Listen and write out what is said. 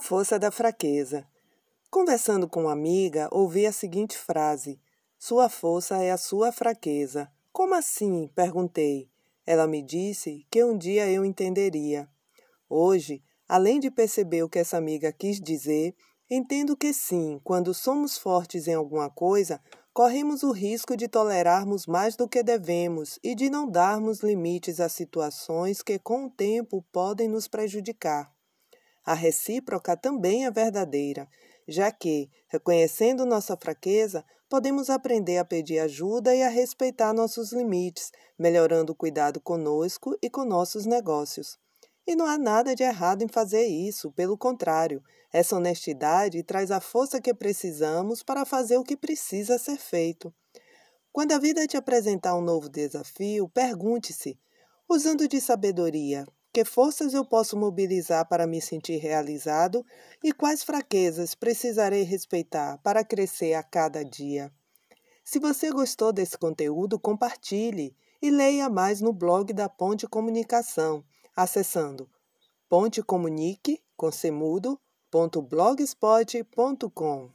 força da fraqueza. Conversando com uma amiga, ouvi a seguinte frase: Sua força é a sua fraqueza. Como assim? perguntei. Ela me disse que um dia eu entenderia. Hoje, além de perceber o que essa amiga quis dizer, entendo que sim, quando somos fortes em alguma coisa, corremos o risco de tolerarmos mais do que devemos e de não darmos limites a situações que, com o tempo, podem nos prejudicar. A recíproca também é verdadeira, já que, reconhecendo nossa fraqueza, podemos aprender a pedir ajuda e a respeitar nossos limites, melhorando o cuidado conosco e com nossos negócios. E não há nada de errado em fazer isso, pelo contrário, essa honestidade traz a força que precisamos para fazer o que precisa ser feito. Quando a vida te apresentar um novo desafio, pergunte-se, usando de sabedoria, que forças eu posso mobilizar para me sentir realizado e quais fraquezas precisarei respeitar para crescer a cada dia. Se você gostou desse conteúdo, compartilhe e leia mais no blog da Ponte Comunicação, acessando pontecomunique.blogspot.com.